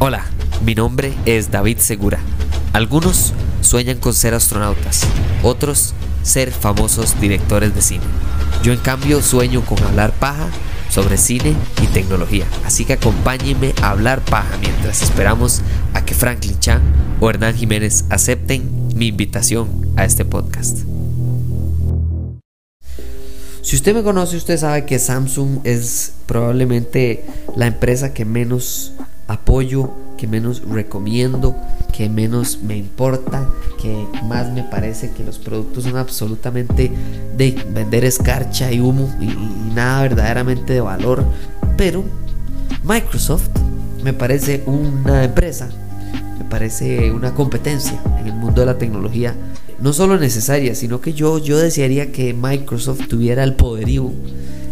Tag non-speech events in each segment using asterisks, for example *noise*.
Hola, mi nombre es David Segura. Algunos sueñan con ser astronautas, otros ser famosos directores de cine. Yo en cambio sueño con hablar paja sobre cine y tecnología. Así que acompáñenme a hablar paja mientras esperamos a que Franklin Chan o Hernán Jiménez acepten mi invitación a este podcast. Si usted me conoce, usted sabe que Samsung es probablemente la empresa que menos apoyo, que menos recomiendo, que menos me importa, que más me parece que los productos son absolutamente de vender escarcha y humo y, nada verdaderamente de valor. Pero Microsoft me parece una empresa, me parece una competencia en el mundo de la tecnología no solo necesaria, sino que yo, yo desearía que Microsoft tuviera el poderío,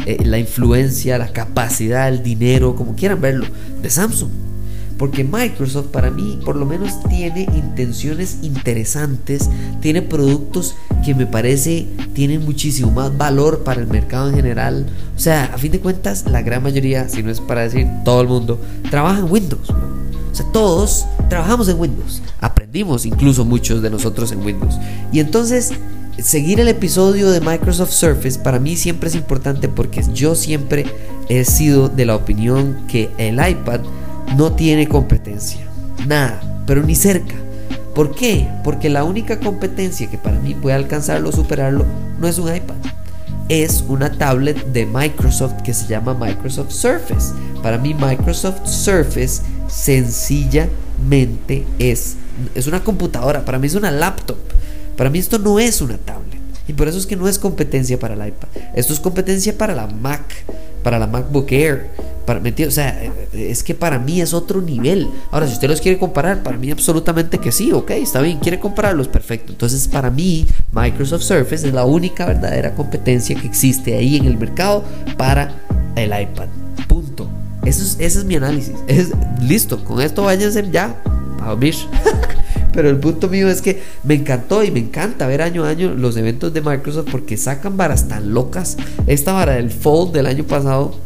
eh, la influencia, la capacidad, el dinero, como quieran verlo, de Samsung. Porque Microsoft para mí por lo menos tiene intenciones interesantes, tiene productos que me parece tienen muchísimo más valor para el mercado en general. O sea, a fin de cuentas, la gran mayoría, si no es para decir todo el mundo, trabaja en Windows. O sea, todos trabajamos en Windows. Aprendimos incluso muchos de nosotros en Windows. Y entonces seguir el episodio de Microsoft Surface para mí siempre es importante porque yo siempre he sido de la opinión que el iPad no tiene competencia. Nada, pero ni cerca. ¿Por qué? Porque la única competencia que para mí puede alcanzarlo o superarlo no es un iPad. Es una tablet de Microsoft que se llama Microsoft Surface. Para mí Microsoft Surface sencillamente es, es una computadora. Para mí es una laptop. Para mí esto no es una tablet. Y por eso es que no es competencia para el iPad. Esto es competencia para la Mac, para la MacBook Air, O sea, es que para mí es otro nivel. Ahora, si usted los quiere comparar, para mí absolutamente que sí, ok, está bien, quiere compararlos, perfecto. Entonces, para mí, Microsoft Surface es la única verdadera competencia que existe ahí en el mercado para el iPad. Punto. Eso es, ese es mi análisis. Es, listo, con esto váyanse ya a dormir. *laughs* Pero el punto mío es que me encantó y me encanta ver año a año los eventos de Microsoft porque sacan varas tan locas. Esta vara del Fold del año pasado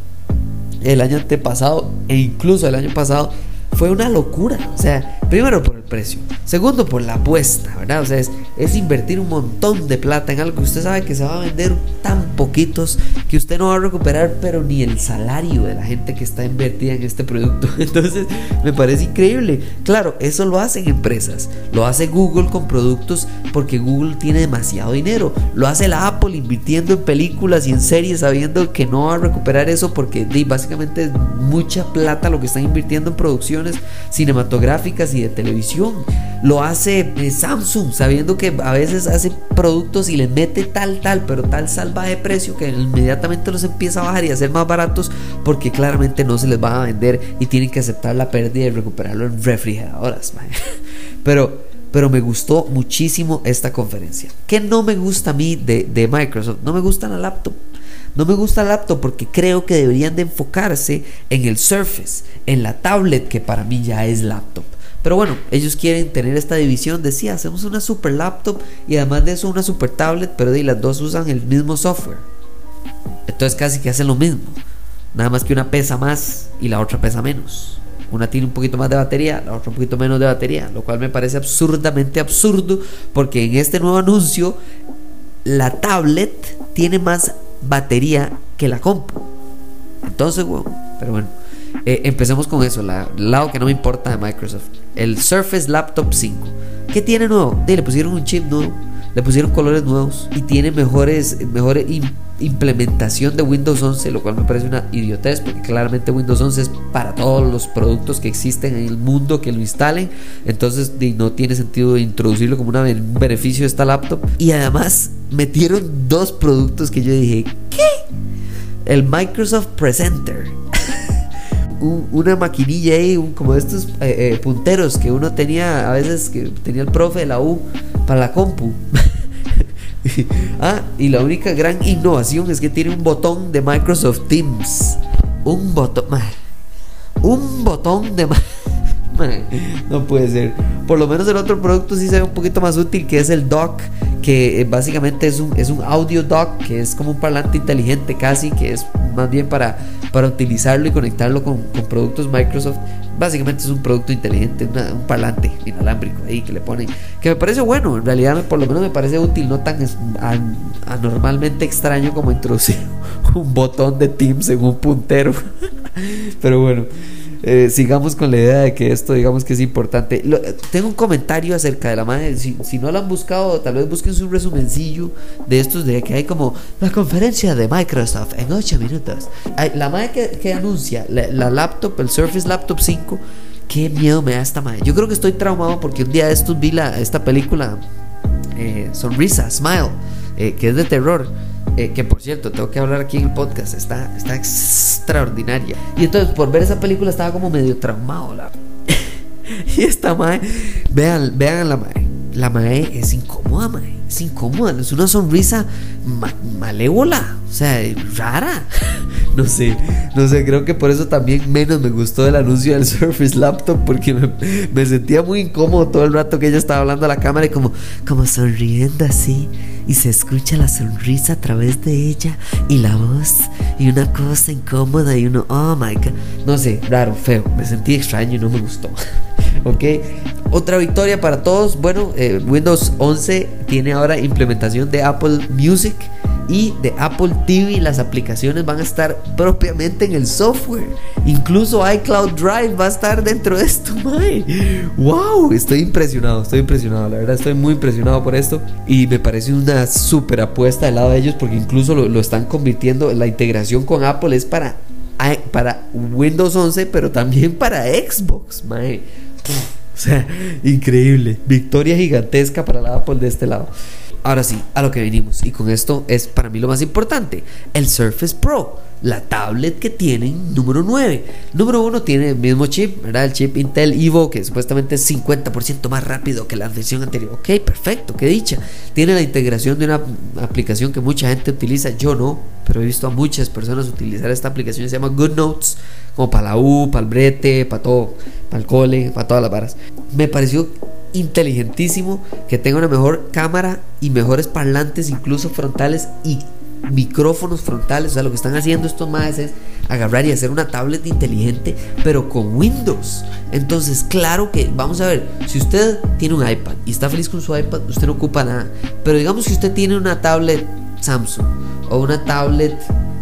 el año antepasado e incluso el año pasado fue una locura. O sea, primero por el precio, segundo por la apuesta, ¿verdad? O sea, es, invertir un montón de plata en algo que usted sabe que se va a vender tan poquitos que usted no va a recuperar, pero ni el salario de la gente que está invertida en este producto. *laughs* Entonces, me parece increíble. Claro, eso lo hacen empresas, lo hace Google con productos porque Google tiene demasiado dinero, lo hace la Apple invirtiendo en películas y en series sabiendo que no va a recuperar eso porque básicamente es mucha plata lo que están invirtiendo en producciones cinematográficas y de televisión. Lo hace eh, Samsung sabiendo que a veces hace productos y le mete tal, tal, pero tal salva de precio que inmediatamente los empieza a bajar y a hacer más baratos porque claramente no se les va a vender y tienen que aceptar la pérdida y recuperarlo en refrigeradoras. *laughs* Pero, pero me gustó muchísimo esta conferencia. ¿Qué no me gusta a mí de, de Microsoft? No me gusta la laptop. No me gusta la laptop porque creo que deberían de enfocarse en el Surface, en la tablet que para mí ya es laptop. Pero bueno, ellos quieren tener esta división de sí, hacemos una super laptop y además de eso una super tablet, pero de las dos usan el mismo software. Entonces casi que hacen lo mismo. Nada más que una pesa más y la otra pesa menos. Una tiene un poquito más de batería, la otra un poquito menos de batería, lo cual me parece absurdamente absurdo porque en este nuevo anuncio la tablet tiene más batería que la compu. Entonces, bueno, pero bueno. Eh, empecemos con eso, la, el lado que no me importa de Microsoft. El Surface Laptop 5. ¿Qué tiene nuevo? le pusieron un chip nuevo, le pusieron colores nuevos y tiene mejores, mejores implementación de Windows 11, lo cual me parece una idiotez porque claramente Windows 11 es para todos los productos que existen en el mundo que lo instalen. Entonces no tiene sentido introducirlo como un beneficio de esta laptop. Y además metieron dos productos que yo dije, ¿qué? El Microsoft Presenter una maquinilla ahí, como estos eh, eh, punteros que uno tenía a veces que tenía el profe de la U para la compu. *laughs* ah, y la única gran innovación es que tiene un botón de Microsoft Teams. Un botón. Un botón de. *laughs* No puede ser. Por lo menos el otro producto sí se ve un poquito más útil, que es el dock que eh, básicamente es un, es un audio dock, que es como un parlante inteligente casi, que es más bien para, para utilizarlo y conectarlo con, productos Microsoft. Básicamente es un producto inteligente, un parlante inalámbrico ahí que le ponen, que me parece bueno, en realidad por lo menos me parece útil, no tan anormalmente extraño como introducir *laughs* un botón de Teams en un puntero. *laughs* Pero bueno. Eh, sigamos con la idea de que esto, digamos que es importante. tengo un comentario acerca de la madre. Si, no lo han buscado, tal vez busquen un resumencillo de estos de que hay como la conferencia de Microsoft en 8 minutos. la madre que, anuncia la, laptop, el Surface Laptop 5. Qué miedo me da esta madre. Yo creo que estoy traumado porque un día de estos vi la, esta película eh, Sonrisa, Smile, eh, que es de terror. Eh, que por cierto, tengo que hablar aquí en el podcast, está, está extraordinaria. Y entonces, por ver esa película, estaba como medio traumado. La... *laughs* y esta mae, vean, vean la mae. La mae es incómoda, mae. Es incómoda, es una sonrisa malévola, o sea, rara. *laughs* no sé, no sé, creo que por eso también menos me gustó el anuncio del *laughs* Surface Laptop, porque me, sentía muy incómodo todo el rato que ella estaba hablando a la cámara y como, como sonriendo así y se escucha la sonrisa a través de ella y la voz y una cosa incómoda y uno, oh my god, no sé, raro, feo, me sentí extraño y no me gustó. *laughs* ok, otra victoria para todos, bueno, eh, Windows 11 tiene ahora implementación de Apple Music y de Apple TV las aplicaciones van a estar propiamente en el software. Incluso iCloud Drive va a estar dentro de esto, *laughs* mae. Wow, estoy impresionado, estoy impresionado, la verdad estoy muy impresionado por esto y me parece una super apuesta del lado de ellos porque incluso lo, están convirtiendo, la integración con Apple es para, para Windows 11, pero también para Xbox. O sea, *laughs* increíble. Victoria gigantesca para la Apple de este lado. Ahora sí, a lo que venimos. Y con esto es para mí lo más importante. El Surface Pro. La tablet que tienen número 9. Número 1 tiene el mismo chip, ¿verdad? El chip Intel Evo, que supuestamente es 50% más rápido que la versión anterior. Ok, perfecto, qué dicha. Tiene la integración de una aplicación que mucha gente utiliza. Yo no, pero he visto a muchas personas utilizar esta aplicación. Se llama GoodNotes, como para la U, para el brete, para todo, para el cole, para todas las varas. Me pareció inteligentísimo, que tenga una mejor cámara y mejores parlantes, incluso frontales y micrófonos frontales. O sea, lo que están haciendo estos más es agarrar y hacer una tablet inteligente, pero con Windows. Entonces, claro que, vamos a ver, si usted tiene un iPad y está feliz con su iPad, usted no ocupa nada. Pero digamos que usted tiene una tablet Samsung o una tablet,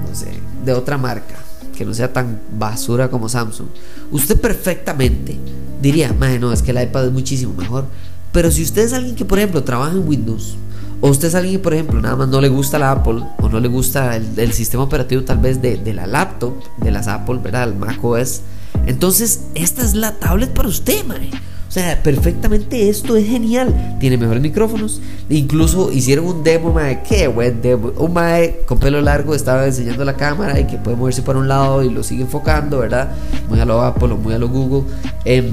no sé, de otra marca, que no sea tan basura como Samsung, usted perfectamente diría, no, es que el iPad es muchísimo mejor. Pero si usted es alguien que, por ejemplo, trabaja en Windows, o usted es alguien que, por ejemplo, nada más no le gusta la Apple, o no le gusta el, sistema operativo tal vez de, la laptop, de las Apple, ¿verdad? El Mac entonces esta es la tablet para usted, mae. O sea, perfectamente esto es genial. Tiene mejores micrófonos. Incluso hicieron un demo, mae. Qué buen demo. Un mae con pelo largo estaba enseñando la cámara y que puede moverse para un lado y lo sigue enfocando, ¿verdad? Muy a lo Apple muy a lo Google. Eh,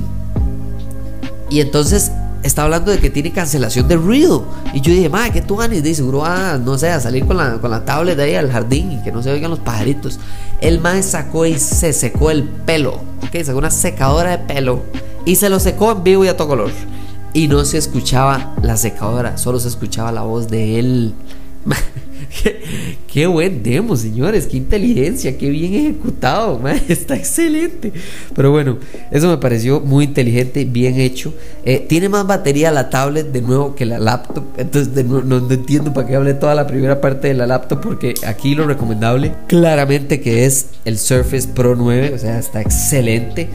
y entonces está hablando de que tiene cancelación de ruido. Y yo dije, madre, ¿qué tú ganas? De seguro a, no sé, a salir con la, con la tablet de ahí al jardín y que no se oigan los pajaritos. El mae sacó y se secó el pelo. Ok, sacó una secadora de pelo y se lo secó en vivo y a todo color. Y no se escuchaba la secadora, solo se escuchaba la voz de él. *laughs* qué, buen demo, señores. Qué inteligencia, qué bien ejecutado. *laughs* está excelente. Pero bueno, eso me pareció muy inteligente, bien hecho. Eh, tiene más batería la tablet de nuevo que la laptop. Entonces no, entiendo para qué hablé toda la primera parte de la laptop. Porque aquí lo recomendable, claramente que es el Surface Pro 9. O sea, está excelente.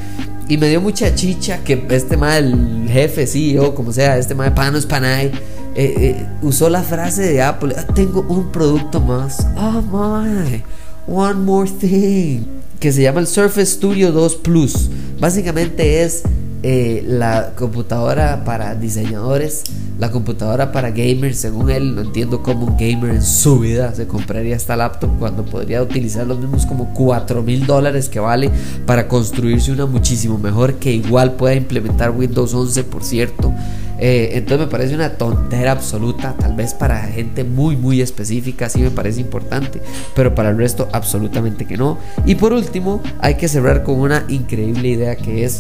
Y me dio mucha chicha que este mal jefe, CEO, como sea, este mal pano es panay eh, eh, usó la frase de Apple, ah, tengo un producto más, oh my, one more thing, que se llama el Surface Studio 2 Plus. Básicamente es eh, la computadora para diseñadores, la computadora para gamers, según él, no entiendo cómo un gamer en su vida se compraría esta laptop cuando podría utilizar los mismos como 4 mil dólares que vale para construirse una muchísimo mejor que igual pueda implementar Windows 11, por cierto. Eh, entonces me parece una tontera absoluta, tal vez para gente muy muy específica sí me parece importante, pero para el resto absolutamente que no. Y por último, hay que cerrar con una increíble idea que es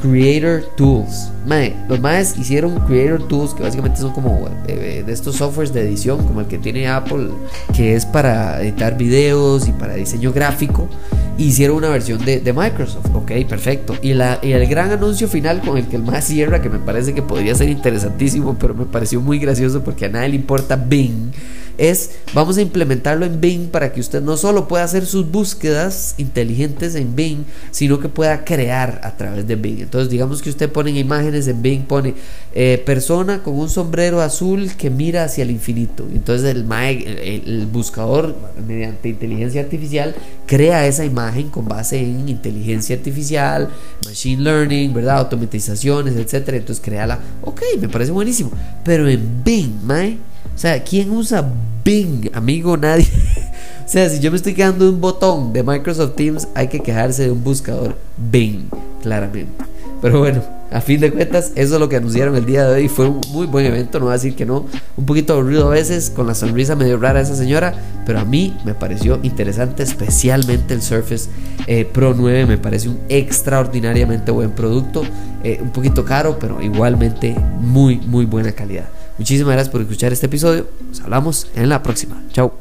Creator Tools. Mae, los maes hicieron Creator Tools, que básicamente son como eh, de estos softwares de edición, como el que tiene Apple, que es para editar videos y para diseño gráfico. Hicieron una versión de, de Microsoft. Ok, perfecto. Y, la, y el gran anuncio final con el que el más cierra, que me parece que podría ser interesantísimo, pero me pareció muy gracioso porque a nadie le importa Bing es vamos a implementarlo en Bing para que usted no solo pueda hacer sus búsquedas inteligentes en Bing, sino que pueda crear a través de Bing. Entonces, digamos que usted pone imágenes en Bing, pone eh, persona con un sombrero azul que mira hacia el infinito. Entonces, el, el, buscador, mediante inteligencia artificial, crea esa imagen con base en inteligencia artificial, machine learning, ¿verdad? Automatizaciones, etcétera. Entonces, créala. Ok, me parece buenísimo. Pero en Bing, Mae o sea, ¿quién usa Bing? Amigo, nadie. *laughs* o sea, si yo me estoy quedando un botón de Microsoft Teams, hay que quejarse de un buscador Bing, claramente. Pero bueno, a fin de cuentas, eso es lo que anunciaron el día de hoy. Fue un muy buen evento, no voy a decir que no. Un poquito aburrido a veces, con la sonrisa medio rara de esa señora, pero a mí me pareció interesante, especialmente el Surface eh, Pro 9. Me parece un extraordinariamente buen producto. Eh, un poquito caro, pero igualmente muy, muy buena calidad. Muchísimas gracias por escuchar este episodio. Nos hablamos en la próxima. Chao.